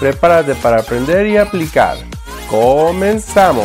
Prepárate para aprender y aplicar. ¡Comenzamos!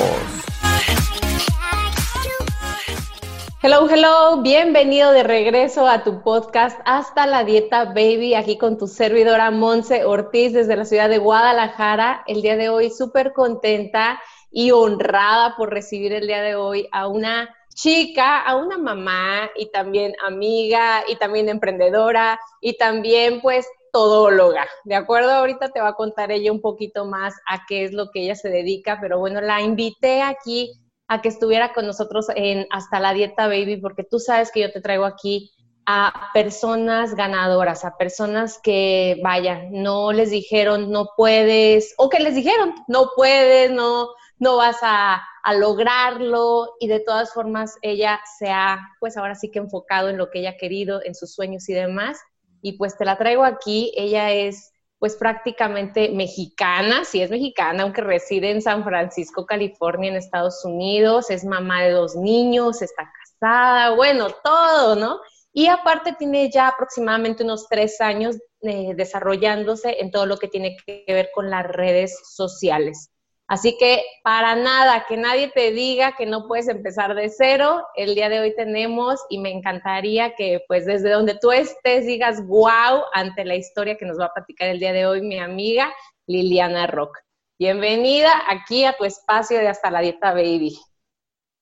Hello, hello, bienvenido de regreso a tu podcast Hasta la Dieta Baby, aquí con tu servidora Monse Ortiz desde la ciudad de Guadalajara. El día de hoy súper contenta y honrada por recibir el día de hoy a una chica, a una mamá y también amiga y también emprendedora y también pues todóloga, ¿de acuerdo? Ahorita te va a contar ella un poquito más a qué es lo que ella se dedica, pero bueno, la invité aquí a que estuviera con nosotros en Hasta la Dieta Baby, porque tú sabes que yo te traigo aquí a personas ganadoras, a personas que, vaya, no les dijeron no puedes, o que les dijeron no puedes, no, no vas a, a, lograrlo y de todas formas ella se ha, pues ahora sí que enfocado en lo que ella ha querido, en sus sueños y demás. Y pues te la traigo aquí, ella es pues prácticamente mexicana, sí es mexicana, aunque reside en San Francisco, California, en Estados Unidos, es mamá de dos niños, está casada, bueno, todo, ¿no? Y aparte tiene ya aproximadamente unos tres años eh, desarrollándose en todo lo que tiene que ver con las redes sociales. Así que para nada, que nadie te diga que no puedes empezar de cero. El día de hoy tenemos y me encantaría que pues desde donde tú estés digas wow ante la historia que nos va a platicar el día de hoy mi amiga Liliana Rock. Bienvenida aquí a tu espacio de Hasta la Dieta Baby.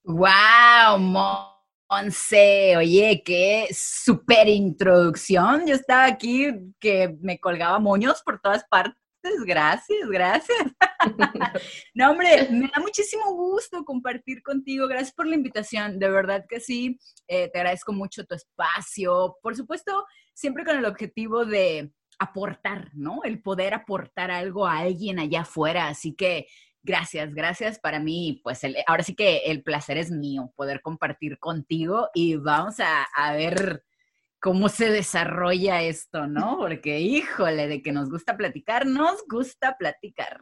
Wow, Monse, oye, qué súper introducción. Yo estaba aquí que me colgaba moños por todas partes gracias, gracias. no, hombre, me da muchísimo gusto compartir contigo. Gracias por la invitación. De verdad que sí, eh, te agradezco mucho tu espacio. Por supuesto, siempre con el objetivo de aportar, ¿no? El poder aportar algo a alguien allá afuera. Así que gracias, gracias para mí. Pues ahora sí que el placer es mío poder compartir contigo y vamos a, a ver cómo se desarrolla esto, ¿no? Porque, híjole, de que nos gusta platicar, nos gusta platicar.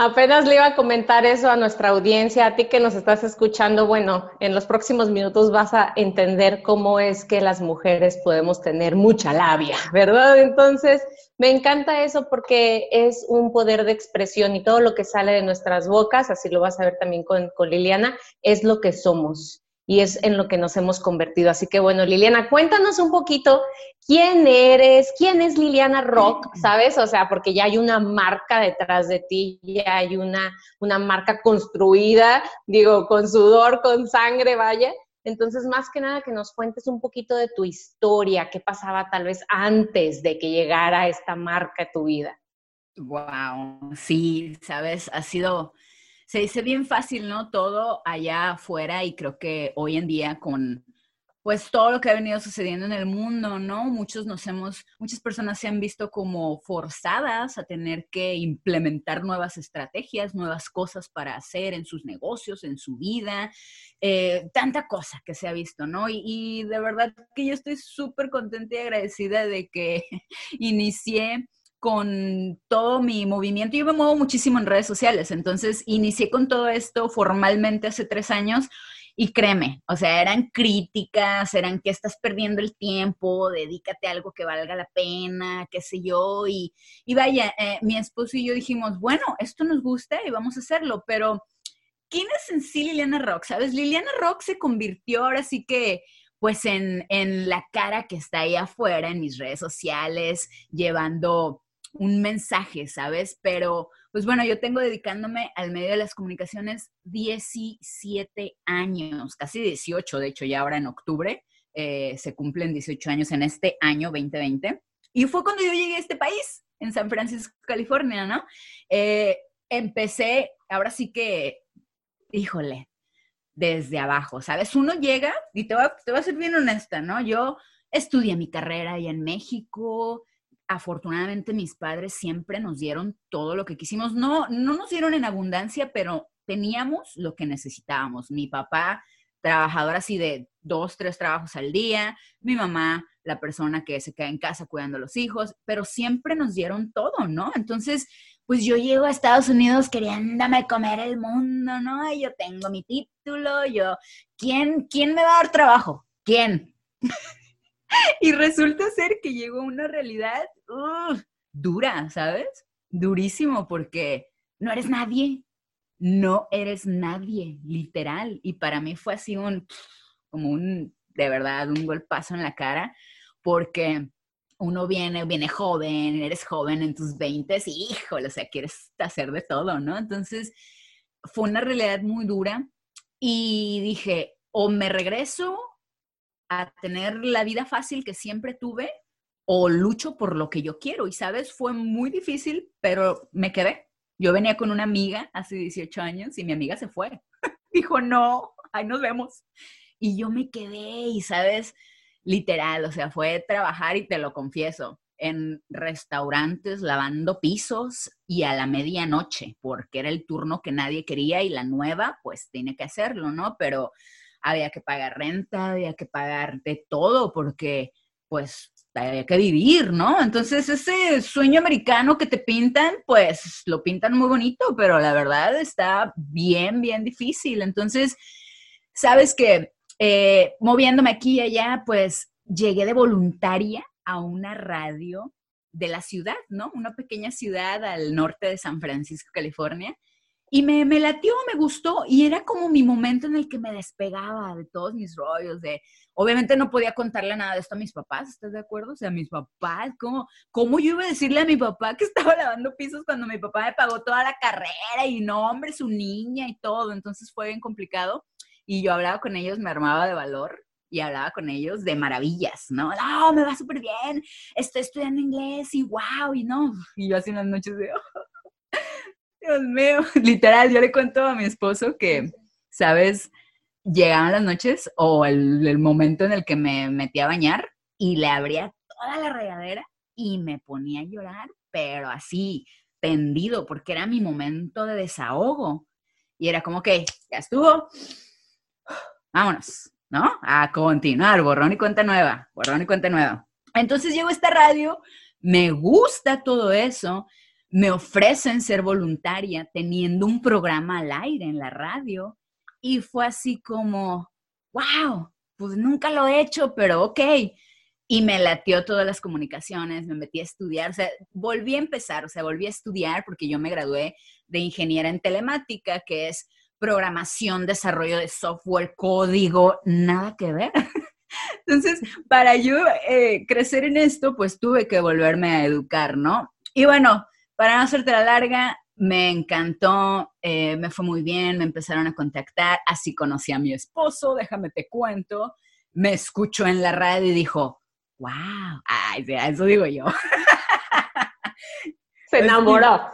Apenas le iba a comentar eso a nuestra audiencia, a ti que nos estás escuchando, bueno, en los próximos minutos vas a entender cómo es que las mujeres podemos tener mucha labia, ¿verdad? Entonces, me encanta eso porque es un poder de expresión y todo lo que sale de nuestras bocas, así lo vas a ver también con, Liliana, es lo que somos y es en lo que nos hemos convertido. Así que bueno, Liliana, cuéntanos un poquito quién eres, quién es Liliana Rock, ¿sabes? O sea, porque ya hay una marca detrás de ti, ya hay una, una marca construida, digo, con sudor, con sangre, vaya. Entonces, más que nada, que nos cuentes un poquito de tu historia, qué pasaba tal vez antes de que llegara esta marca a tu vida. Wow, sí, sabes, ha sido se dice bien fácil, ¿no? Todo allá afuera y creo que hoy en día con pues todo lo que ha venido sucediendo en el mundo, ¿no? Muchos nos hemos, muchas personas se han visto como forzadas a tener que implementar nuevas estrategias, nuevas cosas para hacer en sus negocios, en su vida, eh, tanta cosa que se ha visto, ¿no? Y, y de verdad que yo estoy súper contenta y agradecida de que inicié con todo mi movimiento. Yo me muevo muchísimo en redes sociales, entonces inicié con todo esto formalmente hace tres años y créeme, o sea, eran críticas, eran que estás perdiendo el tiempo, dedícate a algo que valga la pena, qué sé yo, y, y vaya, eh, mi esposo y yo dijimos, bueno, esto nos gusta y vamos a hacerlo, pero ¿quién es en sí Liliana Rock? ¿Sabes? Liliana Rock se convirtió ahora sí que pues en, en la cara que está ahí afuera en mis redes sociales, llevando un mensaje, ¿sabes? Pero, pues bueno, yo tengo dedicándome al medio de las comunicaciones 17 años, casi 18, de hecho, ya ahora en octubre eh, se cumplen 18 años en este año 2020. Y fue cuando yo llegué a este país, en San Francisco, California, ¿no? Eh, empecé, ahora sí que, híjole, desde abajo, ¿sabes? Uno llega, y te voy, te voy a ser bien honesta, ¿no? Yo estudié mi carrera allá en México, afortunadamente mis padres siempre nos dieron todo lo que quisimos. No, no nos dieron en abundancia, pero teníamos lo que necesitábamos. Mi papá, trabajador así de dos, tres trabajos al día, mi mamá, la persona que se queda en casa cuidando a los hijos, pero siempre nos dieron todo, ¿no? Entonces, pues yo llego a Estados Unidos queriéndome comer el mundo, ¿no? Yo tengo mi título, yo, ¿quién, quién me va a dar trabajo? ¿Quién? y resulta ser que llegó una realidad dura, ¿sabes? Durísimo porque no eres nadie, no eres nadie, literal. Y para mí fue así un, como un, de verdad, un golpazo en la cara, porque uno viene, viene joven, eres joven en tus 20 y híjole, o sea, quieres hacer de todo, ¿no? Entonces, fue una realidad muy dura y dije, o me regreso a tener la vida fácil que siempre tuve o lucho por lo que yo quiero. Y sabes, fue muy difícil, pero me quedé. Yo venía con una amiga hace 18 años y mi amiga se fue. Dijo, no, ahí nos vemos. Y yo me quedé y, sabes, literal, o sea, fue trabajar y te lo confieso, en restaurantes lavando pisos y a la medianoche, porque era el turno que nadie quería y la nueva, pues tiene que hacerlo, ¿no? Pero había que pagar renta, había que pagar de todo porque pues había que vivir, ¿no? Entonces ese sueño americano que te pintan, pues lo pintan muy bonito, pero la verdad está bien, bien difícil. Entonces, sabes que eh, moviéndome aquí y allá, pues llegué de voluntaria a una radio de la ciudad, ¿no? Una pequeña ciudad al norte de San Francisco, California. Y me, me latió, me gustó, y era como mi momento en el que me despegaba de todos mis rollos, de, obviamente no podía contarle nada de esto a mis papás, ¿estás de acuerdo? O sea, mis papás, ¿cómo, ¿cómo yo iba a decirle a mi papá que estaba lavando pisos cuando mi papá me pagó toda la carrera y no, hombre, su niña y todo? Entonces fue bien complicado, y yo hablaba con ellos, me armaba de valor, y hablaba con ellos de maravillas, ¿no? No, me va súper bien, estoy estudiando inglés y wow, y no, y yo así en las noches de, Dios literal, yo le cuento a mi esposo que, ¿sabes? Llegaban las noches o el, momento en el que me metí a bañar y le abría toda la regadera y me ponía a llorar, pero así, tendido, porque era mi momento de desahogo. Y era como que, ya estuvo, vámonos, ¿no? A continuar, borrón y cuenta nueva, borrón y cuenta nueva. Entonces llego esta radio, me gusta todo eso, me ofrecen ser voluntaria teniendo un programa al aire en la radio y fue así como, wow, pues nunca lo he hecho, pero ok. Y me latió todas las comunicaciones, me metí a estudiar, o sea, volví a empezar, o sea, volví a estudiar porque yo me gradué de ingeniera en telemática, que es programación, desarrollo de software, código, nada que ver. Entonces, para yo eh, crecer en esto, pues tuve que volverme a educar, ¿no? Y bueno, para no hacerte la larga, me encantó, eh, me fue muy bien, me empezaron a contactar, así conocí a mi esposo, déjame te cuento, me escuchó en la radio y dijo, wow, ay, eso digo yo. Se enamoró.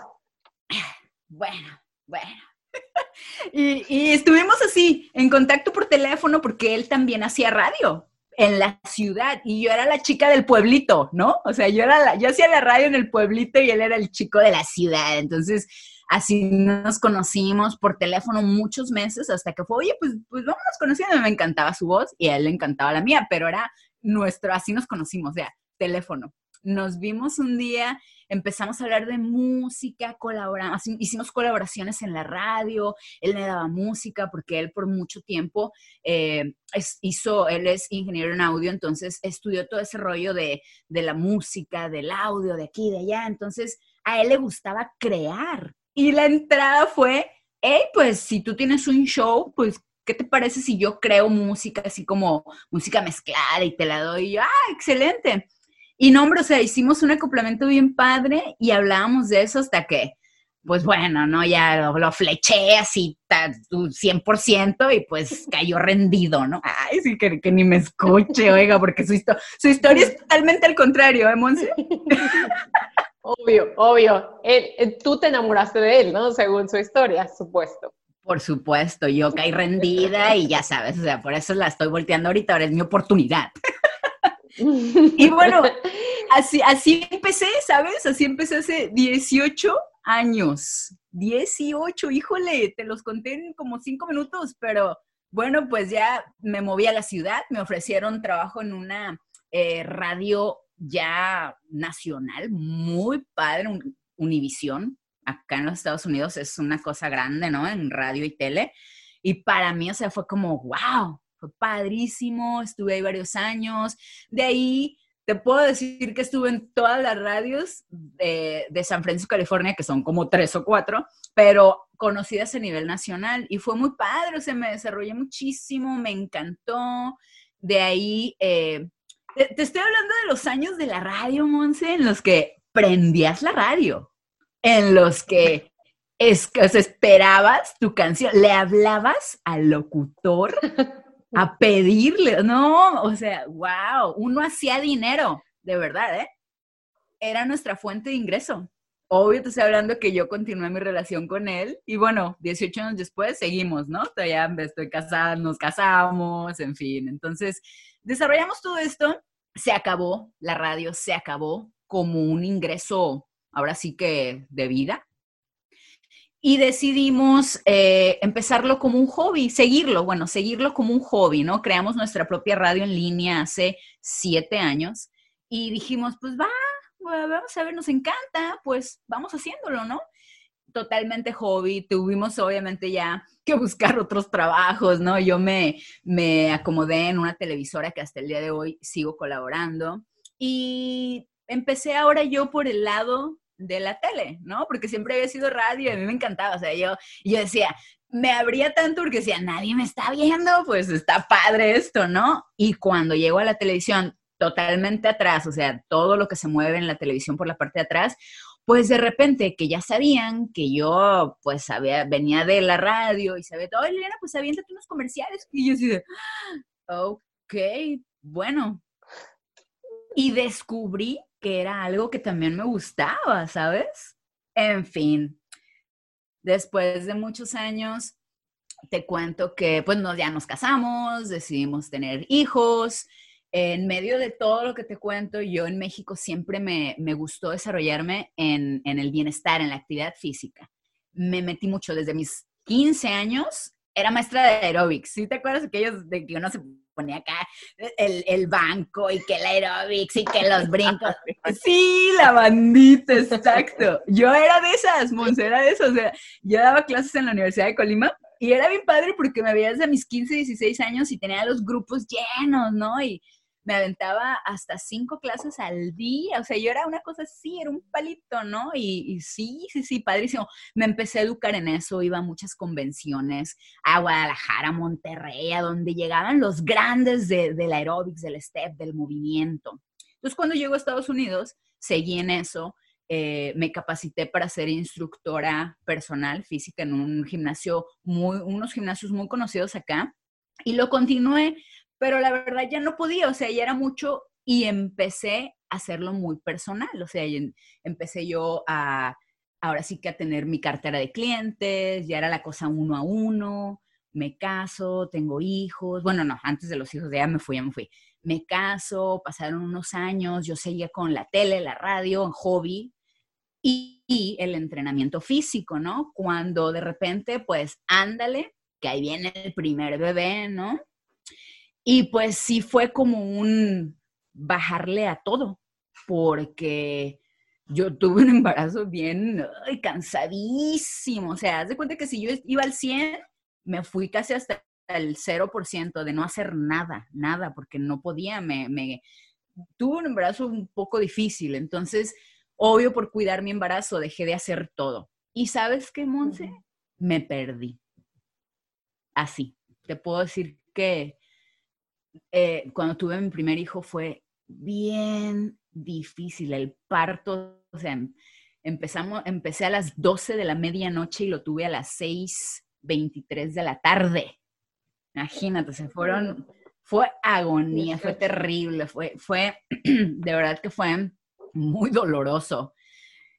Bueno, bueno. Y, y, estuvimos así, en contacto por teléfono, porque él también hacía radio en la ciudad y yo era la chica del pueblito, ¿no? O sea, yo era la, yo hacía la radio en el pueblito y él era el chico de la ciudad. Entonces, así nos conocimos por teléfono muchos meses hasta que fue, oye, pues, pues vámonos conociendo. Me encantaba su voz y a él le encantaba la mía, pero era nuestro, así nos conocimos, o sea, teléfono nos vimos un día, empezamos a hablar de música, colaboramos, hicimos colaboraciones en la radio, él me daba música porque él por mucho tiempo eh, hizo, él es ingeniero en audio, entonces estudió todo ese rollo de, de la música, del audio, de aquí, de allá, entonces a él le gustaba crear. Y la entrada fue, hey, pues si tú tienes un show, pues ¿qué te parece si yo creo música así como música mezclada y te la doy? Y yo, ah, excelente. Y no, hombre, o sea, hicimos un acoplamiento bien padre y hablábamos de eso hasta que, pues bueno, ¿no? Ya lo, fleché así 100% y pues cayó rendido, ¿no? Ay, sí, que, que ni me escuche, oiga, porque su, su historia es totalmente al contrario, ¿eh, Monse? Obvio, obvio. tú te enamoraste de él, ¿no? Según su historia, supuesto. Por supuesto, yo caí rendida y ya sabes, o sea, por eso la estoy volteando ahorita, ahora es mi oportunidad. Y bueno, así, así empecé, ¿sabes? Así empecé hace 18 años. 18, híjole, te los conté en como cinco minutos, pero bueno, pues ya me moví a la ciudad, me ofrecieron trabajo en una eh, radio ya nacional, muy padre, Univisión, acá en los Estados Unidos es una cosa grande, ¿no? En radio y tele. Y para mí, o sea, fue como, wow, fue padrísimo, estuve ahí varios años. De ahí te puedo decir que estuve en todas las radios de, de, San Francisco, California, que son como tres o cuatro, pero conocidas a nivel nacional. Y fue muy padre, o sea, me desarrollé muchísimo, me encantó. De ahí, eh, te, estoy hablando de los años de la radio, Monse, en los que prendías la radio, en los que es, esperabas tu canción, le hablabas al locutor a pedirle, no, o sea, wow, uno hacía dinero, de verdad, ¿eh? Era nuestra fuente de ingreso. Obvio te estoy hablando que yo continué mi relación con él y bueno, 18 años después seguimos, ¿no? Todavía estoy casada, nos casamos, en fin. Entonces, desarrollamos todo esto, se acabó la radio, se acabó como un ingreso, ahora sí que de vida, y decidimos eh, empezarlo como un hobby, seguirlo, bueno, seguirlo como un hobby, ¿no? Creamos nuestra propia radio en línea hace siete años y dijimos, pues va, vamos a ver, nos encanta, pues vamos haciéndolo, ¿no? Totalmente hobby, tuvimos obviamente ya que buscar otros trabajos, ¿no? Yo me, me acomodé en una televisora que hasta el día de hoy sigo colaborando y empecé ahora yo por el lado de la tele, ¿no? Porque siempre había sido radio y a mí me encantaba, o sea, yo, yo decía, me abría tanto porque decía, nadie me está viendo, pues está padre esto, ¿no? Y cuando llego a la televisión totalmente atrás, o sea, todo lo que se mueve en la televisión por la parte de atrás, pues de repente que ya sabían que yo pues había, venía de la radio y sabía todo, Elena, pues aviéntate unos comerciales. Y yo así ah, ok, bueno. Y descubrí que era algo que también me gustaba, ¿sabes? En fin, después de muchos años, te cuento que pues nos, ya nos casamos, decidimos tener hijos. En medio de todo lo que te cuento, yo en México siempre me, me gustó desarrollarme en, en, el bienestar, en la actividad física. Me metí mucho desde mis 15 años, era maestra de aeróbics. ¿Sí te acuerdas aquellos de que uno se ponía acá el, el, banco y que el aerobics y que los brincos. Sí, la bandita, exacto. Yo era de esas, Monse, era de esas. O sea, yo daba clases en la Universidad de Colima y era bien padre porque me veía desde mis 15, 16 años y tenía los grupos llenos, ¿no? Y me aventaba hasta cinco clases al día, o sea, yo era una cosa así, era un palito, ¿no? Y, sí, sí, sí, padrísimo. Me empecé a educar en eso, iba a muchas convenciones, a Guadalajara, a Monterrey, a donde llegaban los grandes de, del aeróbics, del step, del movimiento. Entonces, cuando llego a Estados Unidos, seguí en eso, eh, me capacité para ser instructora personal física en un gimnasio, muy, unos gimnasios muy conocidos acá, y lo continué pero la verdad ya no podía, o sea, ya era mucho y empecé a hacerlo muy personal, o sea, empecé yo a, ahora sí que a tener mi cartera de clientes, ya era la cosa uno a uno, me caso, tengo hijos, bueno, no, antes de los hijos ya me fui, ya me fui, me caso, pasaron unos años, yo seguía con la tele, la radio, hobby, y, y, el entrenamiento físico, ¿no? Cuando de repente, pues, ándale, que ahí viene el primer bebé, ¿no? Y pues sí fue como un bajarle a todo, porque yo tuve un embarazo bien cansadísimo. O sea, haz de cuenta que si yo iba al 100, me fui casi hasta el 0% de no hacer nada, nada, porque no podía, me, me tuve un embarazo un poco difícil. Entonces, obvio, por cuidar mi embarazo, dejé de hacer todo. ¿Y sabes qué, Monse? Me perdí. Así. Te puedo decir que eh, cuando tuve mi primer hijo fue bien difícil. El parto, o sea, empezamos, empecé a las 12 de la medianoche y lo tuve a las 6.23 de la tarde. Imagínate, se fueron, fue agonía, fue terrible, fue, fue, de verdad que fue muy doloroso.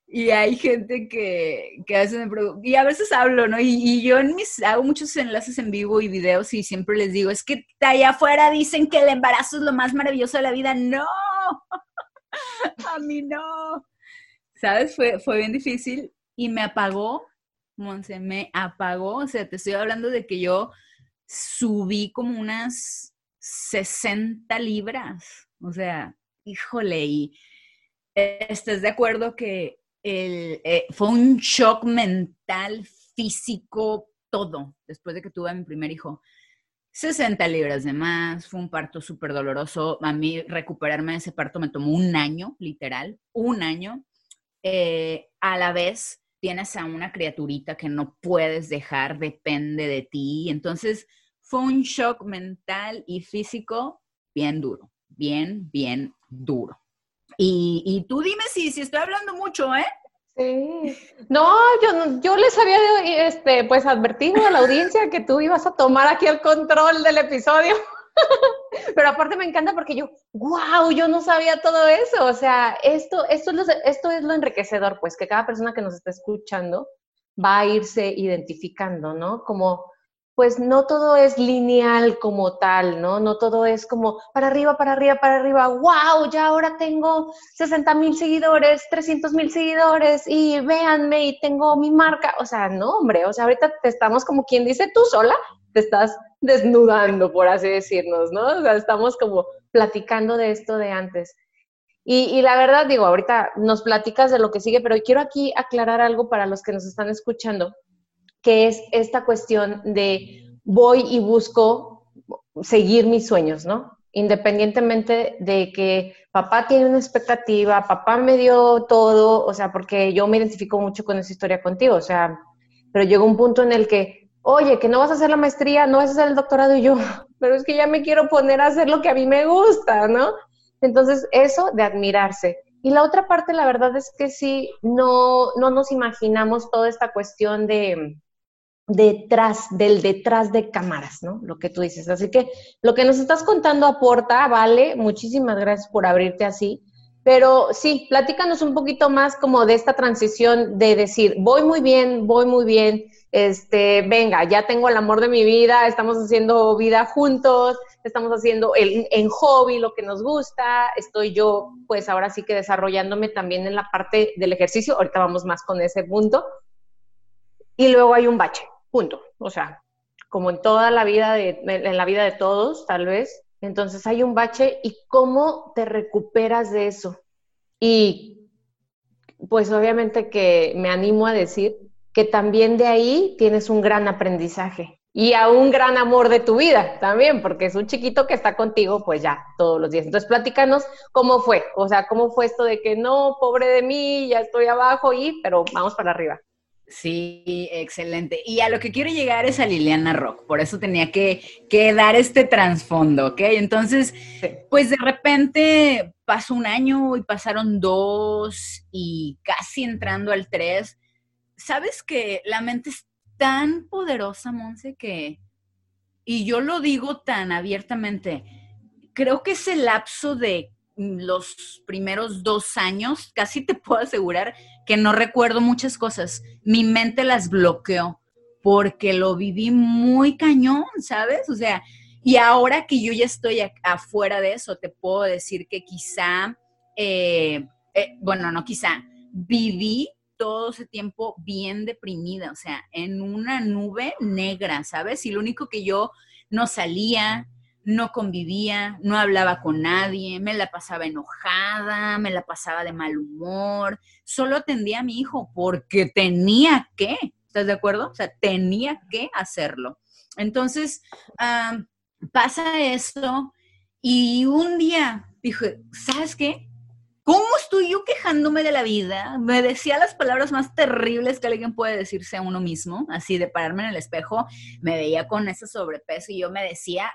Y hay gente que, que a veces me y a veces hablo, ¿no? Y, yo en mis, hago muchos enlaces en vivo y videos y siempre les digo, es que allá afuera dicen que el embarazo es lo más maravilloso de la vida. No, a mí no. ¿Sabes? Fue, fue bien difícil y me apagó, Monse, me apagó. O sea, te estoy hablando de que yo subí como unas 60 libras. O sea, híjole, y estés de acuerdo que eh, fue un shock mental, físico, todo, después de que tuve a mi primer hijo. 60 libras de más, fue un parto súper doloroso. A mí recuperarme de ese parto me tomó un año, literal, un año. Eh, a la vez tienes a una criaturita que no puedes dejar, depende de ti. Entonces fue un shock mental y físico bien duro, bien, bien duro. Y, tú dime si, si estoy hablando mucho, ¿eh? Sí. No, yo, yo les había este, pues advertido a la audiencia que tú ibas a tomar aquí el control del episodio. Pero aparte me encanta porque yo, wow, yo no sabía todo eso. O sea, esto, esto, es lo, esto es lo enriquecedor, pues que cada persona que nos está escuchando va a irse identificando, ¿no? Como pues no todo es lineal como tal, ¿no? No todo es como para arriba, para arriba, para arriba, wow, ya ahora tengo 60 mil seguidores, 300 mil seguidores y véanme y tengo mi marca. O sea, no, hombre, o sea, ahorita te estamos como quien dice tú sola, te estás desnudando, por así decirnos, ¿no? O sea, estamos como platicando de esto de antes. Y, y, la verdad, digo, ahorita nos platicas de lo que sigue, pero quiero aquí aclarar algo para los que nos están escuchando que es esta cuestión de voy y busco seguir mis sueños, ¿no? Independientemente de que papá tiene una expectativa, papá me dio todo, o sea, porque yo me identifico mucho con esa historia contigo, o sea, pero llegó un punto en el que, oye, que no vas a hacer la maestría, no vas a hacer el doctorado y yo, pero es que ya me quiero poner a hacer lo que a mí me gusta, ¿no? Entonces, eso de admirarse. Y la otra parte, la verdad es que sí, no, no nos imaginamos toda esta cuestión de, detrás, del detrás de cámaras, ¿no? Lo que tú dices. Así que lo que nos estás contando aporta, vale, muchísimas gracias por abrirte así. Pero sí, platícanos un poquito más como de esta transición de decir, voy muy bien, voy muy bien, este, venga, ya tengo el amor de mi vida, estamos haciendo vida juntos, estamos haciendo el, en hobby lo que nos gusta, estoy yo pues ahora sí que desarrollándome también en la parte del ejercicio, ahorita vamos más con ese punto, y luego hay un bache, punto. O sea, como en toda la vida de, en la vida de todos, tal vez. Entonces hay un bache y cómo te recuperas de eso. Y pues obviamente que me animo a decir que también de ahí tienes un gran aprendizaje y a un gran amor de tu vida también, porque es un chiquito que está contigo pues ya todos los días. Entonces platícanos cómo fue, o sea, cómo fue esto de que no, pobre de mí, ya estoy abajo y, pero vamos para arriba. Sí, excelente. Y a lo que quiero llegar es a Liliana Rock, por eso tenía que, dar este trasfondo, ¿ok? Entonces, pues de repente pasó un año y pasaron dos y casi entrando al tres. ¿Sabes que la mente es tan poderosa, Monse, que, y yo lo digo tan abiertamente, creo que ese lapso de los primeros dos años, casi te puedo asegurar que no recuerdo muchas cosas. Mi mente las bloqueó porque lo viví muy cañón, ¿sabes? O sea, y ahora que yo ya estoy afuera de eso, te puedo decir que quizá, eh, eh, bueno, no quizá, viví todo ese tiempo bien deprimida, o sea, en una nube negra, ¿sabes? Y lo único que yo no salía, no convivía, no hablaba con nadie, me la pasaba enojada, me la pasaba de mal humor, solo atendía a mi hijo porque tenía que, ¿estás de acuerdo? O sea, tenía que hacerlo. Entonces, pasa eso y un día dije, ¿sabes qué? ¿Cómo estoy yo quejándome de la vida? Me decía las palabras más terribles que alguien puede decirse a uno mismo, así de pararme en el espejo, me veía con ese sobrepeso y yo me decía,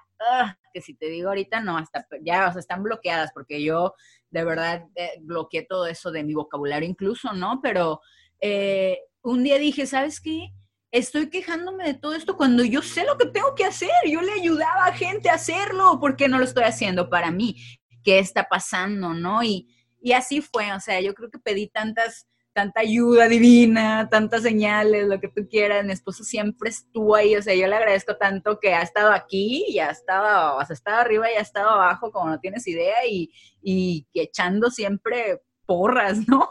que si te digo ahorita, no, hasta ya, o sea, están bloqueadas porque yo de verdad eh, bloqueé todo eso de mi vocabulario incluso, ¿no? Pero eh, un día dije, ¿sabes qué? Estoy quejándome de todo esto cuando yo sé lo que tengo que hacer. Yo le ayudaba a gente a hacerlo. ¿Por qué no lo estoy haciendo para mí? ¿Qué está pasando, no? Y, y así fue, o sea, yo creo que pedí tantas, tanta ayuda divina, tantas señales, lo que tú quieras. Mi esposo siempre estuvo ahí, o sea, yo le agradezco tanto que ha estado aquí y ha estado, o sea, ha estado arriba y ha estado abajo, como no tienes idea, y, y echando siempre porras, ¿no?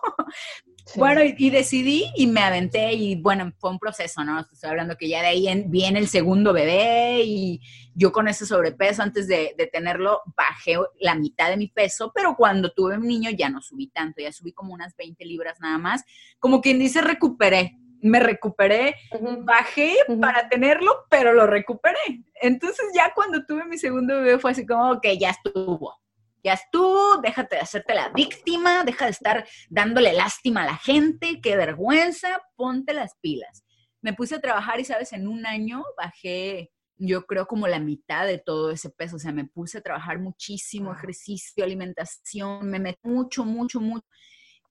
Bueno, y, decidí y me aventé y bueno, fue un proceso, ¿no? Estoy hablando que ya de ahí viene el segundo bebé y yo con ese sobrepeso antes de, tenerlo bajé la mitad de mi peso, pero cuando tuve un niño ya no subí tanto, ya subí como unas 20 libras nada más. Como quien dice, recuperé, me recuperé, bajé para tenerlo, pero lo recuperé. Entonces ya cuando tuve mi segundo bebé fue así como, ok, ya estuvo ya estuvo, déjate de hacerte la víctima, deja de estar dándole lástima a la gente, qué vergüenza, ponte las pilas. Me puse a trabajar y, sabes, en un año bajé, yo creo, como la mitad de todo ese peso. O sea, me puse a trabajar muchísimo, ejercicio, alimentación, me metí mucho, mucho, mucho.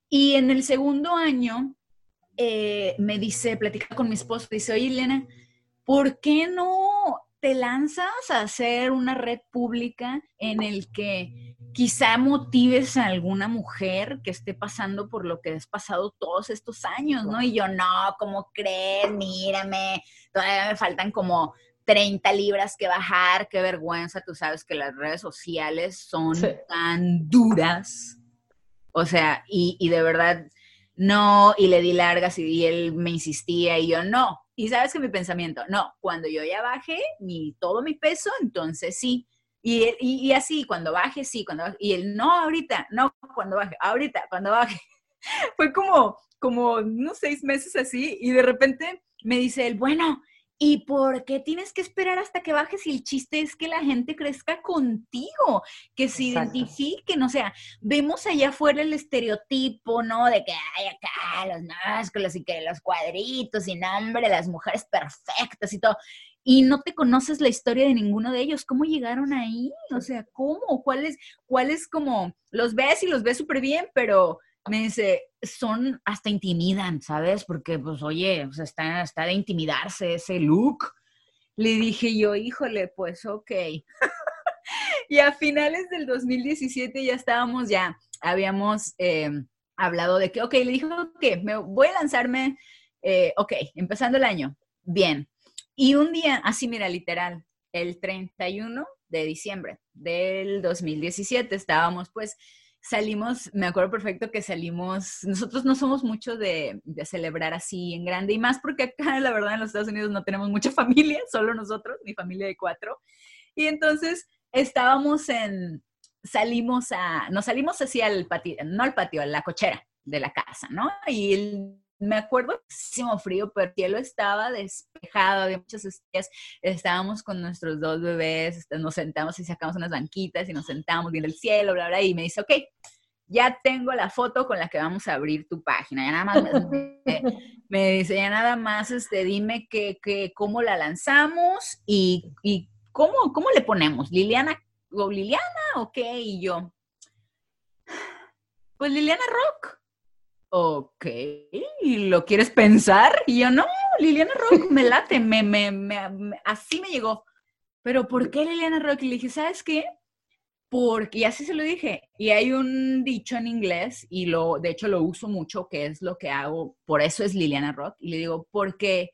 Y en el segundo año eh, me dice, platica con mi esposo, dice, oye, Elena, ¿por qué no te lanzas a hacer una red pública en el que quizá motives a alguna mujer que esté pasando por lo que has pasado todos estos años, ¿no? Y yo, no, ¿cómo crees? Mírame, todavía me faltan como 30 libras que bajar, qué vergüenza, tú sabes que las redes sociales son tan duras. O sea, y, y de verdad, no, y le di largas y él me insistía y yo, no, y sabes que mi pensamiento, no, cuando yo ya baje mi, todo mi peso, entonces sí. Y, y, así, cuando baje, sí, cuando baje. Y él, no, ahorita, no, cuando baje, ahorita, cuando baje. Fue como, como unos seis meses así, y de repente me dice él, bueno, ¿Y por qué tienes que esperar hasta que bajes? Y el chiste es que la gente crezca contigo, que se identifiquen. O sea, vemos allá afuera el estereotipo, ¿no? De que hay acá los másculos y que los cuadritos y nombre, las mujeres perfectas y todo. Y no te conoces la historia de ninguno de ellos. ¿Cómo llegaron ahí? O sea, ¿cómo? ¿Cuál es, cuál es como, los ves y los ves súper bien, pero me dice, son, hasta intimidan, ¿sabes? Porque, pues, oye, o sea, está, está de intimidarse ese look. Le dije yo, híjole, pues, ok. y a finales del 2017 ya estábamos, ya habíamos em, hablado de que, ok, le dije, ok, me voy a lanzarme, eh, ok, empezando el año, bien. Y un día, así mira, literal, el 31 de diciembre del 2017, estábamos pues salimos, me acuerdo perfecto que salimos, nosotros no somos mucho de, celebrar así en grande y más porque acá la verdad en los Estados Unidos no tenemos mucha familia, solo nosotros, mi familia de cuatro. Y entonces estábamos en, salimos a, nos salimos así al patio, no al patio, a la cochera de la casa, ¿no? Y el me acuerdo muchísimo frío, pero el cielo estaba despejado, había muchas estrellas, estábamos con nuestros dos bebés, este, nos sentamos y sacamos unas banquitas y nos sentamos viendo el cielo, bla, bla, y me dice, ok, ya tengo la foto con la que vamos a abrir tu página, ya nada más me, dice, ya nada más, este, dime que, que cómo la lanzamos y, y cómo, cómo le ponemos, Liliana o Liliana o qué, y yo, pues Liliana Rock ok, ¿lo quieres pensar? Y yo, no, Liliana Rock, me late, me, me, me, así me llegó. Pero ¿por qué Liliana Rock? Y le dije, ¿sabes qué? Porque, y así se lo dije, y hay un dicho en inglés, y lo, de hecho lo uso mucho, que es lo que hago, por eso es Liliana Rock, y le digo, porque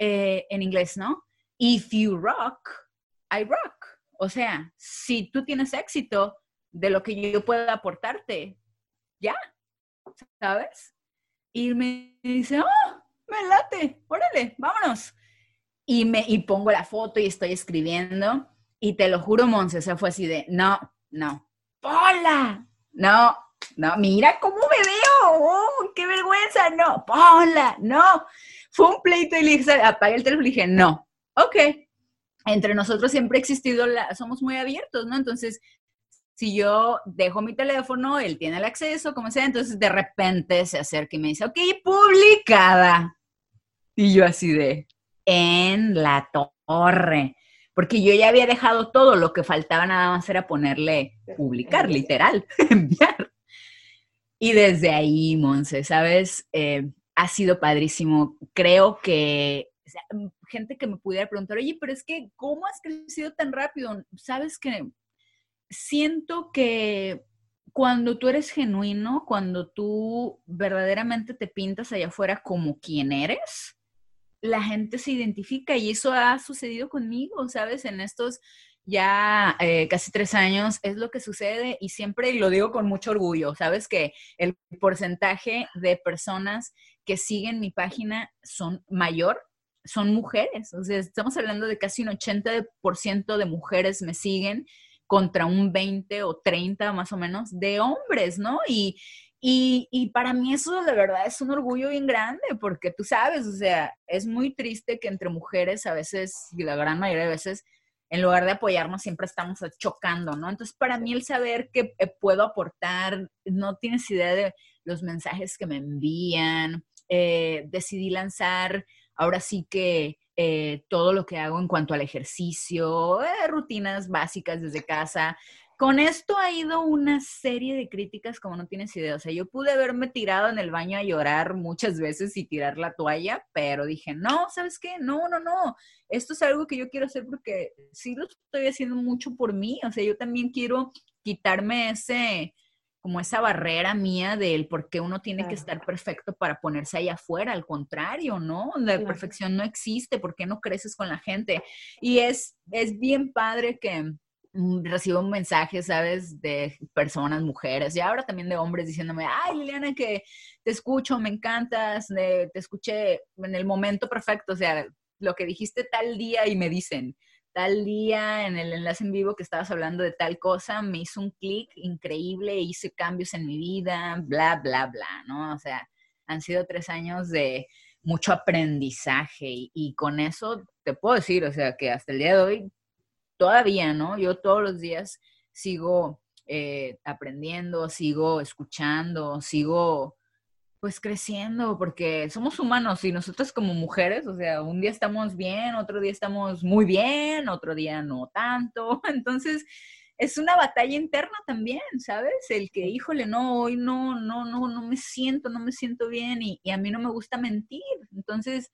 eh, en inglés, ¿no? If you rock, I rock. O sea, si tú tienes éxito de lo que yo pueda aportarte, ya, ¿sabes? Y me dice, oh, me late, órale, vámonos. Y, me, y pongo la foto y estoy escribiendo. Y te lo juro, Monse, se fue así de, no, no, ¡Pola! No, no, mira cómo me veo, oh, qué vergüenza, no, ¡Pola! no. Fue un pleito y le dije, apagué el teléfono y dije, no, ok. Entre nosotros siempre ha existido, la, somos muy abiertos, ¿no? Entonces, si yo dejo mi teléfono, él tiene el acceso, como sea, entonces de repente se acerca y me dice, ok, publicada. Y yo así de, en la torre. Porque yo ya había dejado todo, lo que faltaba nada más era ponerle publicar, literal, enviar. Y desde ahí, Monse, ¿sabes? Eh, ha sido padrísimo. Creo que gente que me pudiera preguntar, oye, pero es que, ¿cómo has crecido tan rápido? Sabes que siento que cuando tú eres genuino, cuando tú verdaderamente te pintas allá afuera como quien eres, la gente se identifica y eso ha sucedido conmigo, ¿sabes? En estos ya eh, casi tres años es lo que sucede y siempre lo digo con mucho orgullo, ¿sabes? Que el porcentaje de personas que siguen mi página son mayor, son mujeres, o sea, estamos hablando de casi un 80% de mujeres me siguen contra un 20 o 30 más o menos de hombres, ¿no? Y, y, para mí eso de verdad es un orgullo bien grande, porque tú sabes, o sea, es muy triste que entre mujeres a veces, y la gran mayoría de veces, en lugar de apoyarnos, siempre estamos chocando, ¿no? Entonces, para mí el saber que eh, puedo aportar, no tienes idea de los mensajes que me envían, eh, decidí lanzar ahora sí que eh, todo lo que hago en cuanto al ejercicio, rutinas básicas desde casa, con esto ha ido una serie de críticas como no tienes idea. O sea, yo pude haberme tirado en el baño a llorar muchas veces y tirar la toalla, pero dije, no, ¿sabes qué? No, no, no. Esto es algo que yo quiero hacer porque sí lo estoy haciendo mucho por mí. O sea, yo también quiero quitarme ese, como esa barrera mía del por qué uno tiene que estar perfecto para ponerse ahí afuera. Al contrario, ¿no? La perfección no existe. ¿Por qué no creces con la gente? Y es, es bien padre que Mm, recibo mensajes, ¿sabes? De personas, mujeres, y ahora también de hombres diciéndome, ay, Liliana, que te escucho, me encantas, te escuché en el momento perfecto, o sea, lo que dijiste tal día y me dicen, tal día en el enlace en vivo que estabas hablando de tal cosa, me hizo un clic increíble, hice cambios en mi vida, bla, bla, bla, ¿no? O sea, han sido tres años de mucho aprendizaje y, con eso te puedo decir, o sea, que hasta el día de hoy todavía, ¿no? Yo todos los días sigo eh, aprendiendo, sigo escuchando, sigo pues creciendo, porque somos humanos y nosotros como mujeres, o sea, un día estamos bien, otro día estamos muy bien, otro día no tanto. Entonces, es una batalla interna también, ¿sabes? El que, híjole, no, hoy no, no, no, no me siento, no me siento bien y, a mí no me gusta mentir. Entonces,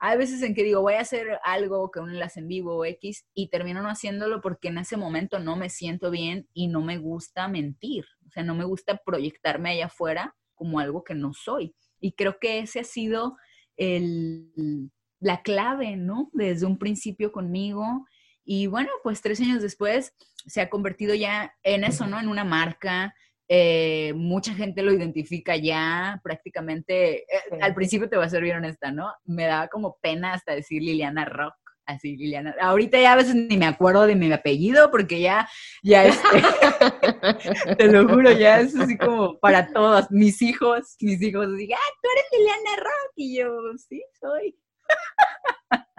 hay veces en que digo, voy a hacer algo que un enlace en vivo o X y termino no haciéndolo porque en ese momento no me siento bien y no me gusta mentir. O sea, no me gusta proyectarme allá afuera como algo que no soy. Y creo que ese ha sido el, la clave, ¿no? Desde un principio conmigo. Y bueno, pues tres años después se ha convertido ya en eso, ¿no? En una marca, eh, mucha gente lo identifica ya prácticamente. Eh, al principio te voy a ser bien honesta, ¿no? Me daba como pena hasta decir Liliana Rock. Así, Liliana. Ahorita ya a veces ni me acuerdo de mi apellido porque ya, ya este, te lo juro, ya es así como para todos. Mis hijos, mis hijos, así, ah, tú eres Liliana Rock. Y yo, sí, soy.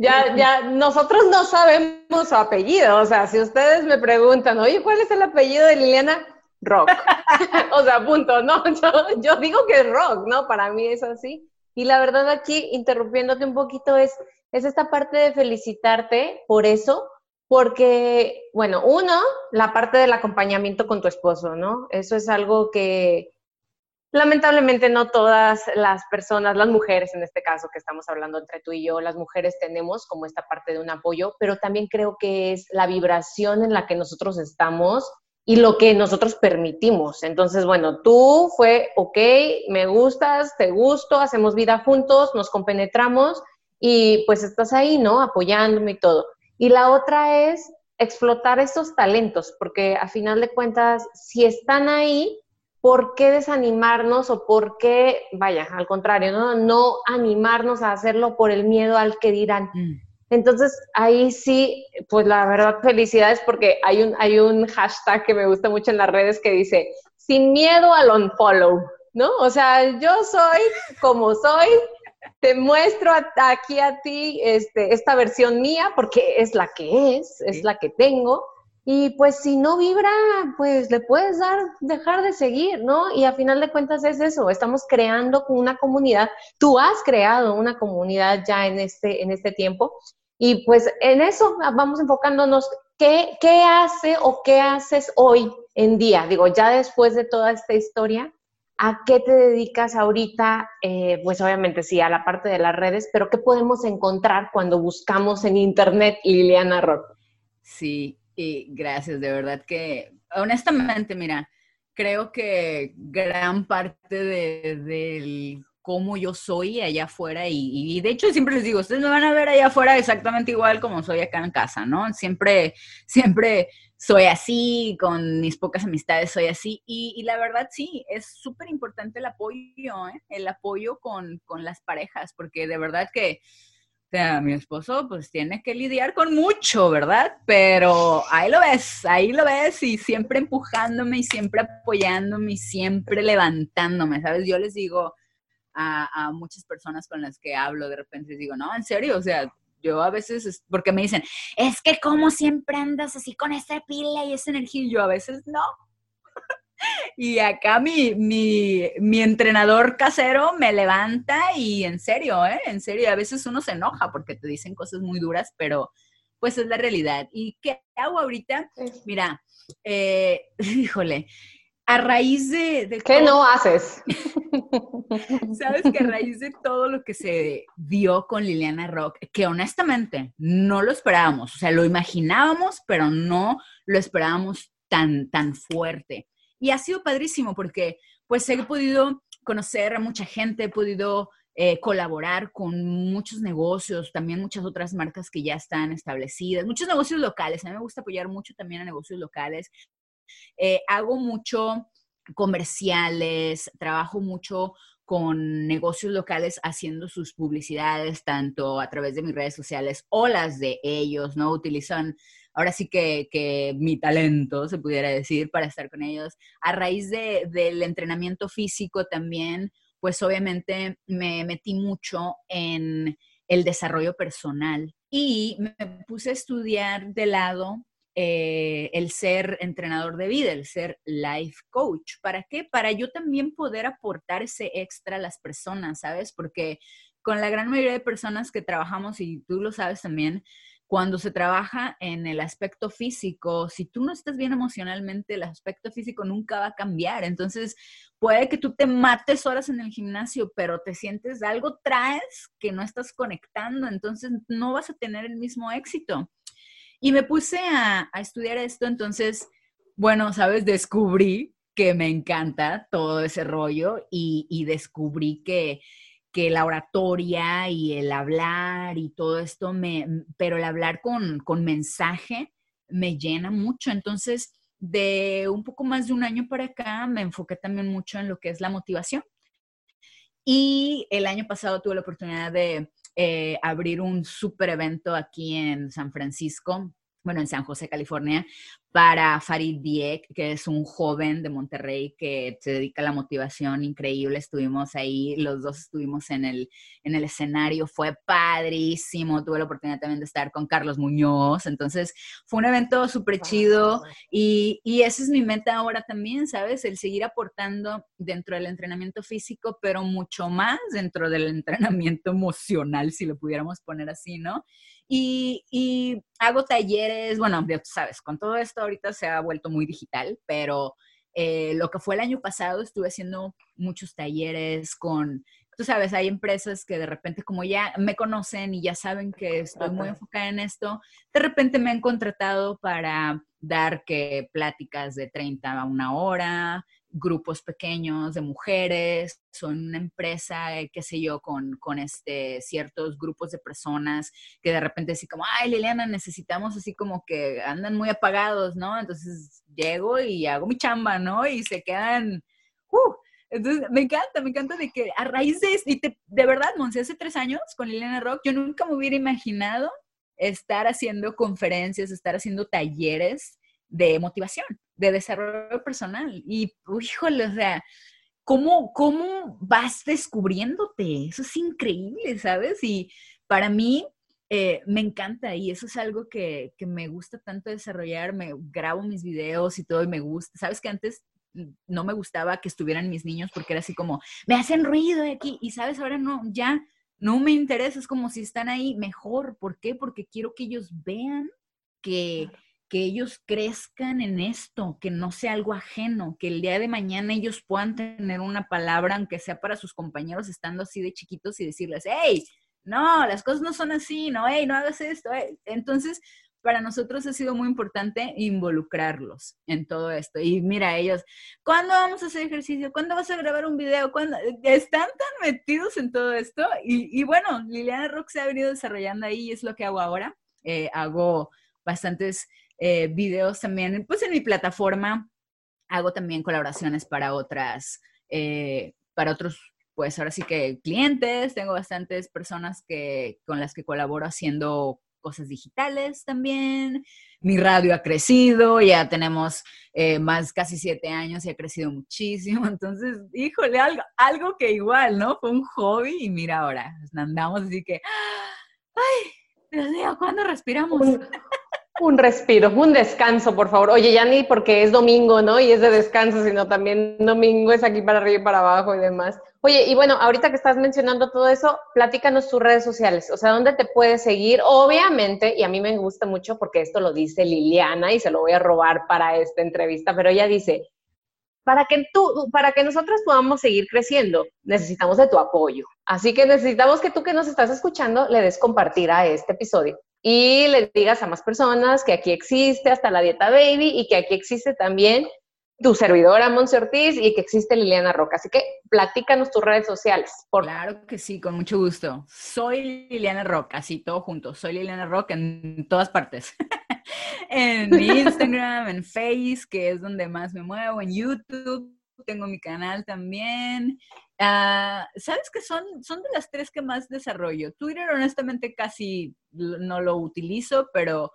Ya, ya, nosotros no sabemos su apellido. O sea, si ustedes me preguntan, oye, ¿cuál es el apellido de Liliana? rock. o sea, punto, ¿no? Yo, digo que es rock, ¿no? Para mí es así. Y la verdad aquí, interrumpiéndote un poquito, es, es esta parte de felicitarte por eso, porque, bueno, uno, la parte del acompañamiento con tu esposo, ¿no? Eso es algo que lamentablemente no todas las personas, las mujeres en este caso que estamos hablando entre tú y yo, las mujeres tenemos como esta parte de un apoyo, pero también creo que es la vibración en la que nosotros estamos y lo que nosotros permitimos. Entonces, bueno, tú fue, ok, me gustas, te gusto, hacemos vida juntos, nos compenetramos y pues estás ahí, ¿no? Apoyándome y todo. Y la otra es explotar esos talentos, porque a final de cuentas, si están ahí, ¿por qué desanimarnos o por qué, vaya, al contrario, no, no animarnos a hacerlo por el miedo al que dirán? Mm. Entonces, ahí sí, pues la verdad, felicidades porque hay un, hay un hashtag que me gusta mucho en las redes que dice, sin miedo al unfollow, ¿no? O sea, yo soy como soy, te muestro aquí a ti este, esta versión mía porque es la que es, es la que tengo. Y pues si no vibra, pues le puedes dar, dejar de seguir, ¿no? Y a final de cuentas es eso, estamos creando una comunidad, tú has creado una comunidad ya en este, en este tiempo. Y pues en eso vamos enfocándonos, ¿qué, qué hace o qué haces hoy en día? Digo, ya después de toda esta historia, ¿a qué te dedicas ahorita? Eh, pues obviamente sí, a la parte de las redes, pero ¿qué podemos encontrar cuando buscamos en Internet Liliana Rock? Sí, y gracias, de verdad que honestamente, mira, creo que gran parte de, del cómo yo soy allá afuera y, de hecho siempre les digo, ustedes me van a ver allá afuera exactamente igual como soy acá en casa, ¿no? Siempre, siempre soy así, con mis pocas amistades soy así y, la verdad sí, es súper importante el apoyo, ¿eh? el apoyo con, con las parejas, porque de verdad que mi esposo pues tiene que lidiar con mucho, ¿verdad? Pero ahí lo ves, ahí lo ves y siempre empujándome y siempre apoyándome y siempre levantándome, ¿sabes? Yo les digo, a, muchas personas con las que hablo, de repente les digo, no, en serio, o sea, yo a veces, porque me dicen, es que como siempre andas así con esa pila y esa energía, y yo a veces no. y acá mi, mi, mi, entrenador casero me levanta y en serio, ¿eh? En serio, a veces uno se enoja porque te dicen cosas muy duras, pero pues es la realidad. ¿Y qué hago ahorita? Mira, eh, híjole, a raíz de... ¿Qué no haces? Sabes que a raíz de todo lo que se dio con Liliana Rock, que honestamente no lo esperábamos, o sea, lo imaginábamos, pero no lo esperábamos tan, tan fuerte. Y ha sido padrísimo porque pues he podido conocer a mucha gente, he podido eh, colaborar con muchos negocios, también muchas otras marcas que ya están establecidas, muchos negocios locales. A mí me gusta apoyar mucho también a negocios locales. Eh, hago mucho comerciales, trabajo mucho con negocios locales haciendo sus publicidades, tanto a través de mis redes sociales o las de ellos, ¿no? Utilizan ahora sí que, mi talento, se pudiera decir, para estar con ellos. A raíz del entrenamiento físico también, pues obviamente me metí mucho en el desarrollo personal y me puse a estudiar de lado eh, el ser entrenador de vida, el ser life coach. ¿Para qué? Para yo también poder aportar ese extra a las personas, ¿sabes? Porque con la gran mayoría de personas que trabajamos, y tú lo sabes también, cuando se trabaja en el aspecto físico, si tú no estás bien emocionalmente, el aspecto físico nunca va a cambiar. Entonces, puede que tú te mates horas en el gimnasio, pero te sientes algo traes que no estás conectando, entonces no vas a tener el mismo éxito. Y me puse a, estudiar esto, entonces, bueno, sabes, descubrí que me encanta todo ese rollo y, descubrí que, que, la oratoria y el hablar y todo esto, me, pero el hablar con, con mensaje me llena mucho. Entonces, de un poco más de un año para acá, me enfoqué también mucho en lo que es la motivación. Y el año pasado tuve la oportunidad de eh, abrir un super evento aquí en San Francisco, bueno, en San José, California, para Farid Diek, que es un joven de Monterrey que se dedica a la motivación increíble. Estuvimos ahí, los dos estuvimos en el, en el escenario, fue padrísimo. Tuve la oportunidad también de estar con Carlos Muñoz. Entonces, fue un evento súper chido y, y esa es mi meta ahora también, ¿sabes? El seguir aportando dentro del entrenamiento físico, pero mucho más dentro del entrenamiento emocional, si lo pudiéramos poner así, ¿no? Y, y, hago talleres, bueno, ya tú sabes, con todo esto ahorita se ha vuelto muy digital, pero eh, lo que fue el año pasado estuve haciendo muchos talleres con, tú sabes, hay empresas que de repente como ya me conocen y ya saben que estoy muy enfocada en esto, de repente me han contratado para dar que pláticas de 30 a una hora, grupos pequeños de mujeres, son una empresa, eh, qué sé yo, con, con, este, ciertos grupos de personas que de repente así como, ay, Liliana, necesitamos así como que andan muy apagados, ¿no? Entonces llego y hago mi chamba, ¿no? Y se quedan, uh, entonces, me encanta, me encanta de que a raíz de y de verdad, Monse, hace tres años con Liliana Rock, yo nunca me hubiera imaginado estar haciendo conferencias, estar haciendo talleres de motivación, de desarrollo personal. Y, híjole, o sea, ¿cómo, ¿cómo vas descubriéndote? Eso es increíble, ¿sabes? Y para mí eh, me encanta y eso es algo que, que, me gusta tanto desarrollar. Me grabo mis videos y todo y me gusta. ¿Sabes que antes no me gustaba que estuvieran mis niños porque era así como, me hacen ruido aquí y, ¿sabes? Ahora no, ya no me interesa, es como si están ahí mejor. ¿Por qué? Porque quiero que ellos vean que que ellos crezcan en esto, que no sea algo ajeno, que el día de mañana ellos puedan tener una palabra, aunque sea para sus compañeros estando así de chiquitos y decirles, hey, no, las cosas no son así, no, hey, no hagas esto. Entonces, para nosotros ha sido muy importante involucrarlos en todo esto. Y mira, ellos, ¿cuándo vamos a hacer ejercicio? ¿Cuándo vas a grabar un video? ¿Cuándo? Están tan metidos en todo esto. Y, bueno, Liliana Rock se ha venido desarrollando ahí y es lo que hago ahora. Eh, hago bastantes eh, videos también, pues en mi plataforma. Hago también colaboraciones para otras, eh, para otros pues ahora sí que clientes, tengo bastantes personas que, con las que colaboro haciendo cosas digitales también. Mi radio ha crecido, ya tenemos eh, más casi siete años y ha crecido muchísimo. Entonces, híjole, algo, algo que igual, ¿no? Fue un hobby y mira ahora, andamos así que, ay, Dios mío, ¿cuándo respiramos? Respiro, un descanso, por favor. Oye, ya ni porque es domingo, ¿no? Y es de descanso, sino también domingo es aquí para arriba y para abajo y demás. Oye, y bueno, ahorita que estás mencionando todo eso, platícanos tus redes sociales, o sea, ¿dónde te puedes seguir? Obviamente, y a mí me gusta mucho porque esto lo dice Liliana y se lo voy a robar para esta entrevista, pero ella dice, para que tú, para que nosotros podamos seguir creciendo, necesitamos de tu apoyo. Así que necesitamos que tú que nos estás escuchando le des compartir a este episodio y le digas a más personas que aquí existe hasta la dieta baby y que aquí existe también tu servidora Monse Ortiz y que existe Liliana Roca. Así que platícanos tus redes sociales. Claro que sí, con mucho gusto. Soy Liliana Roca, así todo junto. Soy Liliana Roca en todas partes. en Instagram, en Face, que es donde más me muevo, en YouTube. Tengo mi canal también. Ah, ¿Sabes que son, son de las tres que más desarrollo? Twitter, honestamente, casi no lo utilizo, pero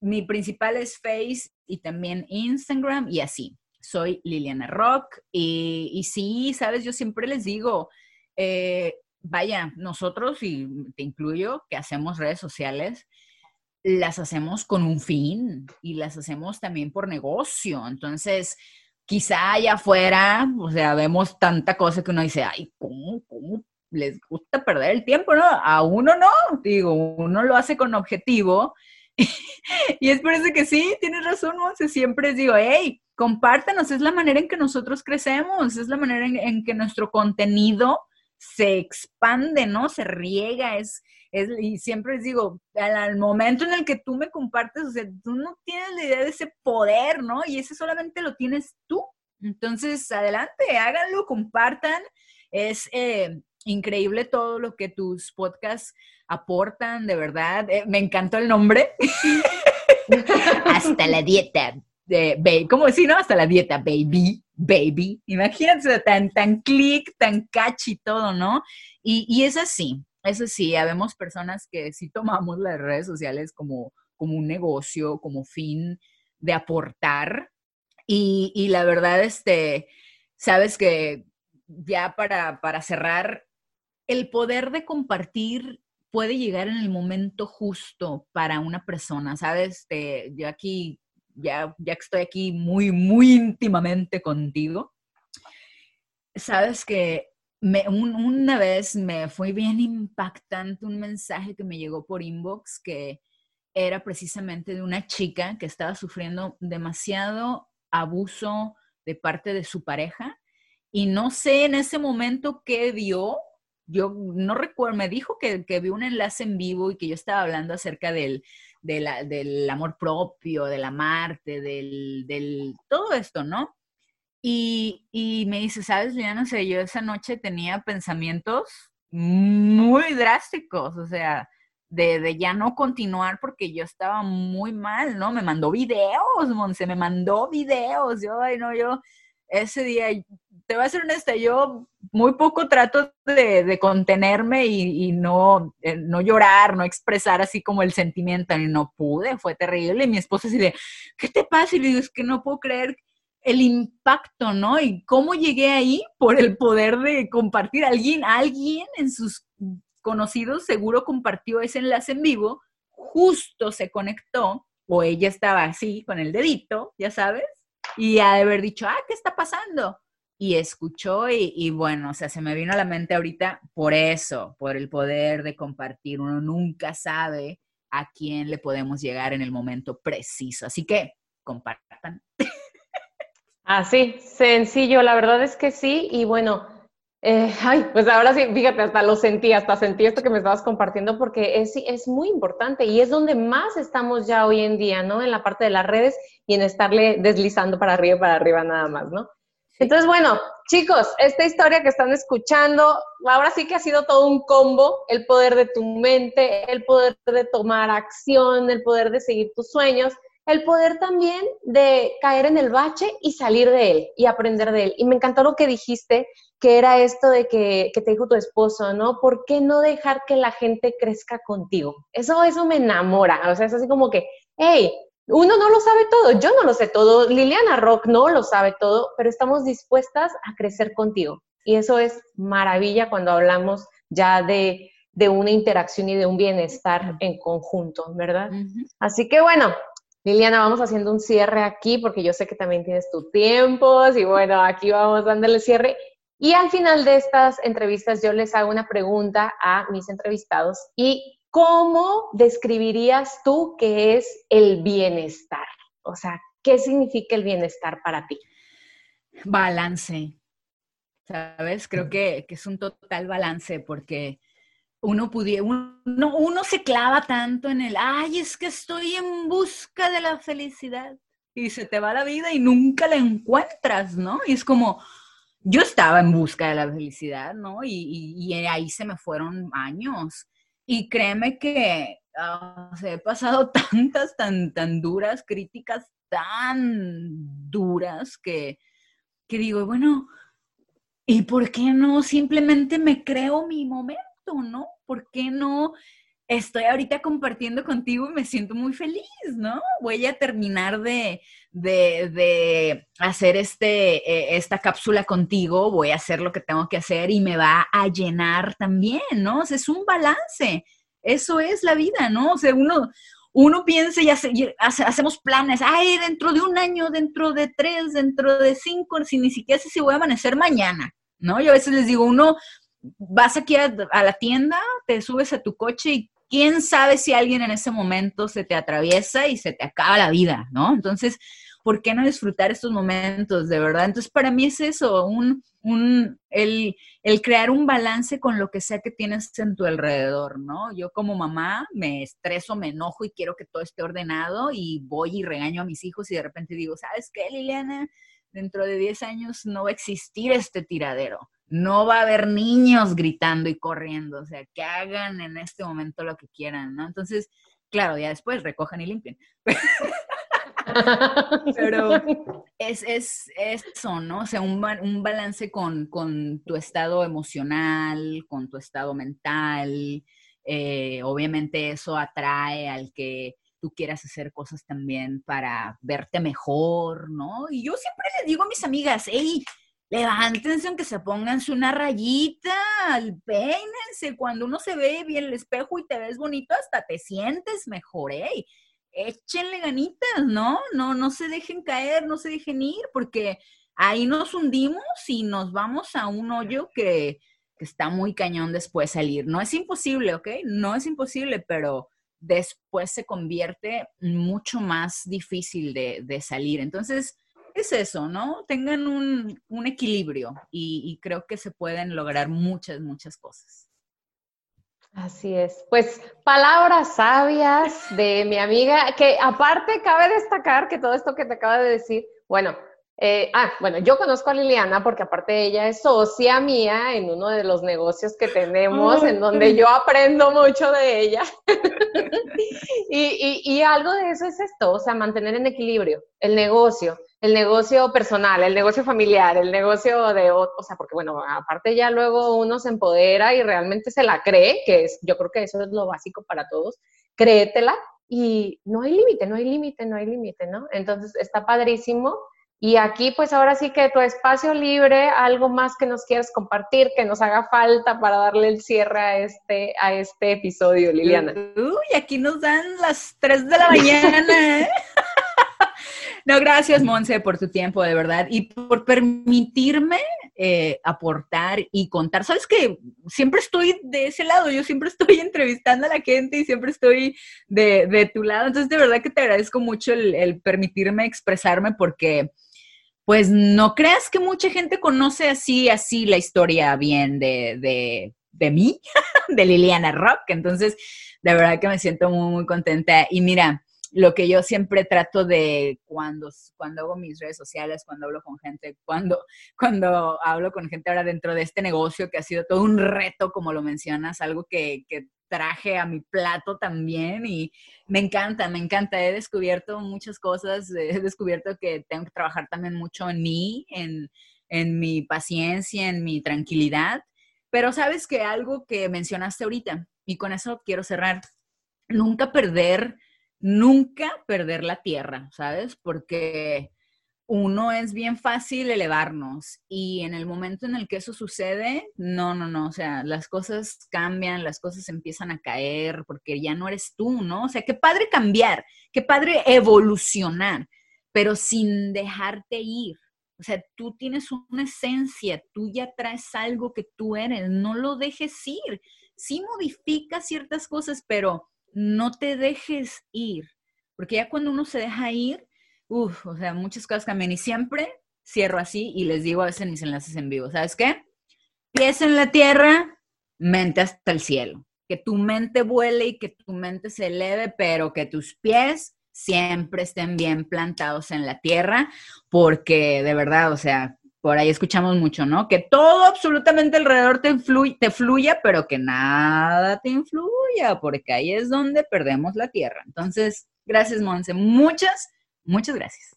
mi principal es Face y también Instagram y así. Soy Liliana Rock y, y sí, sabes, yo siempre les digo, eh, vaya, nosotros, y te incluyo, que hacemos redes sociales, las hacemos con un fin y las hacemos también por negocio. Entonces, quizá allá afuera, o sea, vemos tanta cosa que uno dice, ay, ¿cómo, cómo les gusta perder el tiempo, no? A uno no, digo, uno lo hace con objetivo. y es por eso que sí, tienes razón, Monse, siempre digo, hey, compártanos, es la manera en que nosotros crecemos, es la manera en que nuestro contenido se expande, ¿no? Se riega, es, y siempre les digo, al, momento en el que tú me compartes, o sea, tú no tienes la idea de ese poder, ¿no? Y ese solamente lo tienes tú. Entonces, adelante, háganlo, compartan. Es eh, increíble todo lo que tus podcasts aportan, de verdad. Eh, me encantó el nombre. Hasta la dieta. De, ¿Cómo no? Hasta la dieta, baby, baby. Imagínense, tan, tan click, tan catchy todo, ¿no? Y, y es así, eso sí, habemos personas que sí tomamos las redes sociales como, como un negocio, como fin de aportar. Y, la verdad, este, sabes que ya para, para cerrar, el poder de compartir puede llegar en el momento justo para una persona, ¿sabes? Este, yo aquí, ya, ya que estoy aquí muy, muy íntimamente contigo, sabes que una vez me fue bien impactante un mensaje que me llegó por inbox que era precisamente de una chica que estaba sufriendo demasiado abuso de parte de su pareja y no sé en ese momento qué vio. Yo no recuerdo, me dijo que, que vio un enlace en vivo y que yo estaba hablando acerca del, del amor propio, del amarte, del, del todo esto, ¿no? Y, me dice, sabes, ya no sé, yo esa noche tenía pensamientos muy drásticos, o sea, de, ya no continuar porque yo estaba muy mal, ¿no? Me mandó videos, Monse, me mandó videos, yo, ay, no, yo, ese día, te voy a ser honesta, yo muy poco trato de, contenerme y, no, eh, no llorar, no expresar así como el sentimiento, y no pude, fue terrible, y mi esposa así de, ¿qué te pasa? Y le digo, es que no puedo creer el impacto, ¿no? Y cómo llegué ahí por el poder de compartir. Alguien, alguien en sus conocidos seguro compartió ese enlace en vivo, justo se conectó, o ella estaba así con el dedito, ya sabes, y ha de haber dicho, ah, ¿qué está pasando? Y escuchó y, bueno, o sea, se me vino a la mente ahorita por eso, por el poder de compartir. Uno nunca sabe a quién le podemos llegar en el momento preciso. Así que compartan. Así, sencillo, la verdad es que sí. Y bueno, Eh, ay, pues ahora sí, fíjate, hasta lo sentí, hasta sentí esto que me estabas compartiendo porque es, es muy importante y es donde más estamos ya hoy en día, ¿no? En la parte de las redes y en estarle deslizando para arriba y para arriba nada más, ¿no? Entonces, bueno, chicos, esta historia que están escuchando, ahora sí que ha sido todo un combo, el poder de tu mente, el poder de tomar acción, el poder de seguir tus sueños, el poder también de caer en el bache y salir de él y aprender de él. Y me encantó lo que dijiste, que era esto de que, te dijo tu esposo, ¿no? ¿Por qué no dejar que la gente crezca contigo? Eso, eso me enamora, o sea, es así como que, hey, uno no lo sabe todo, yo no lo sé todo, Liliana Rock no lo sabe todo, pero estamos dispuestas a crecer contigo. Y eso es maravilla cuando hablamos ya de, una interacción y de un bienestar en conjunto, ¿verdad? Así que bueno, Liliana, vamos haciendo un cierre aquí porque yo sé que también tienes tu tiempo y bueno, aquí vamos dándole cierre. Y al final de estas entrevistas yo les hago una pregunta a mis entrevistados y ¿cómo describirías tú qué es el bienestar? O sea, ¿qué significa el bienestar para ti? Balance, ¿sabes? Creo que, es un total balance porque uno pudiera, uno, uno se clava tanto en el, ay, es que estoy en busca de la felicidad y se te va la vida y nunca la encuentras, ¿no? Y es como, yo estaba en busca de la felicidad, ¿no? Y, ahí se me fueron años. Y créeme que uh, he pasado tantas, tan, tan duras, críticas tan duras que, que digo, bueno, ¿y por qué no simplemente me creo mi momento, no? ¿Por qué no estoy ahorita compartiendo contigo y me siento muy feliz, ¿no? Voy a terminar de, hacer este, eh, esta cápsula contigo, voy a hacer lo que tengo que hacer y me va a llenar también, ¿no? Es un balance. Eso es la vida, ¿no? O sea, uno, uno piensa y, hace, hacemos planes, ay, dentro de un año, dentro de tres, dentro de cinco, si ni siquiera sé si voy a amanecer mañana, ¿no? Yo a veces les digo, uno, vas aquí a, a la tienda, te subes a tu coche y quién sabe si alguien en ese momento se te atraviesa y se te acaba la vida, ¿no? Entonces, ¿por qué no disfrutar estos momentos, de verdad? Entonces, para mí es eso, un, un, el, el, crear un balance con lo que sea que tienes en tu alrededor, ¿no? Yo como mamá me estreso, me enojo y quiero que todo esté ordenado y voy y regaño a mis hijos y de repente digo, ¿sabes qué, Liliana? Dentro de 10 años no va a existir este tiradero no va a haber niños gritando y corriendo, o sea, que hagan en este momento lo que quieran, ¿no? Entonces, claro, ya después recojan y limpien. Pero es, es, eso, ¿no? O sea, un, un balance con, con, tu estado emocional, con tu estado mental. Eh, obviamente eso atrae al que tú quieras hacer cosas también para verte mejor, ¿no? Y yo siempre le digo a mis amigas, hey, levántense aunque se pónganse una rayita, peínense, cuando uno se ve bien el espejo y te ves bonito, hasta te sientes mejor, ¿eh? Échenle ganitas, ¿no? No, no se dejen caer, no se dejen ir, porque ahí nos hundimos y nos vamos a un hoyo que, está muy cañón después salir. No es imposible, ¿ok? No es imposible, pero después se convierte mucho más difícil de, de salir. Entonces, es eso, ¿no? Tengan un, equilibrio y, creo que se pueden lograr muchas, muchas cosas. Así es. Pues palabras sabias de mi amiga, que aparte cabe destacar que todo esto que te acaba de decir, bueno, eh, ah, bueno, yo conozco a Liliana porque aparte ella es socia mía en uno de los negocios que tenemos, en donde yo aprendo mucho de ella. y, y, algo de eso es esto, o sea, mantener en equilibrio el negocio, el negocio personal, el negocio familiar, el negocio de, o, sea, porque bueno, aparte ya luego uno se empodera y realmente se la cree, que es, yo creo que eso es lo básico para todos, créetela y no hay límite, no hay límite, no hay límite, ¿no? Entonces está padrísimo y aquí, pues ahora sí que tu espacio libre, algo más que nos quieras compartir, que nos haga falta para darle el cierre a este, a este episodio, Liliana. Uy, aquí nos dan las 3 de la mañana. ¿eh? no, gracias, Monse, por tu tiempo, de verdad, y por permitirme eh, aportar y contar. Sabes que siempre estoy de ese lado, yo siempre estoy entrevistando a la gente y siempre estoy de, tu lado. Entonces, de verdad que te agradezco mucho el permitirme expresarme porque pues no creas que mucha gente conoce así, así la historia bien de, de, de mí, de Liliana Rock. Entonces, de verdad que me siento muy, muy contenta. Y mira, lo que yo siempre trato de cuando, cuando hago mis redes sociales, cuando hablo con gente, cuando, cuando hablo con gente ahora dentro de este negocio que ha sido todo un reto, como lo mencionas, algo que, que traje a mi plato también y me encanta, me encanta. He descubierto muchas cosas, he descubierto que tengo que trabajar también mucho en mí, en, en mi paciencia, en mi tranquilidad. Pero sabes que algo que mencionaste ahorita, y con eso quiero cerrar, nunca perder nunca perder la tierra, ¿sabes? Porque uno es bien fácil elevarnos y en el momento en el que eso sucede, no, no, no, o sea, las cosas cambian, las cosas empiezan a caer porque ya no eres tú, ¿no? O sea, qué padre cambiar, qué padre evolucionar, pero sin dejarte ir. O sea, tú tienes una esencia, tú ya traes algo que tú eres, no lo dejes ir. Sí modifica ciertas cosas, pero no te dejes ir, porque ya cuando uno se deja ir, uff, o sea, muchas cosas cambian y siempre cierro así y les digo a veces en mis enlaces en vivo, ¿sabes qué? Pies en la tierra, mente hasta el cielo. Que tu mente vuele y que tu mente se eleve, pero que tus pies siempre estén bien plantados en la tierra, porque de verdad, o sea, por ahí escuchamos mucho, ¿no? Que todo absolutamente alrededor te, te fluya, pero que nada te influya, porque ahí es donde perdemos la tierra. Entonces, gracias, Monse. Muchas, muchas gracias.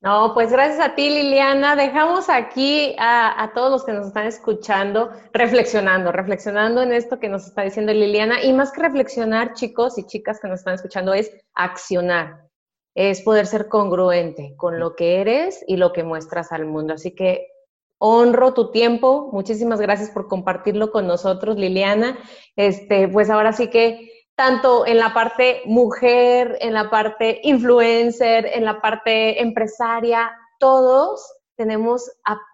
No, pues gracias a ti, Liliana. Dejamos aquí a, todos los que nos están escuchando reflexionando, reflexionando en esto que nos está diciendo Liliana. Y más que reflexionar, chicos y chicas que nos están escuchando, es accionar es poder ser congruente con lo que eres y lo que muestras al mundo. Así que honro tu tiempo. Muchísimas gracias por compartirlo con nosotros, Liliana. Este, pues ahora sí que tanto en la parte mujer, en la parte influencer, en la parte empresaria, todos tenemos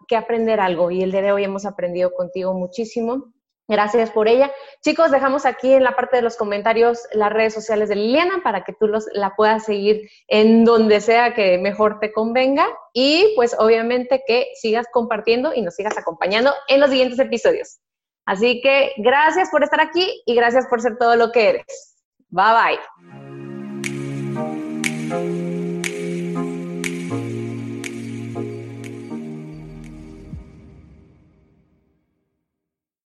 que aprender algo y el día de hoy hemos aprendido contigo muchísimo. Gracias por ella. Chicos, dejamos aquí en la parte de los comentarios las redes sociales de Liliana para que tú los, la puedas seguir en donde sea que mejor te convenga y pues obviamente que sigas compartiendo y nos sigas acompañando en los siguientes episodios. Así que gracias por estar aquí y gracias por ser todo lo que eres. Bye bye.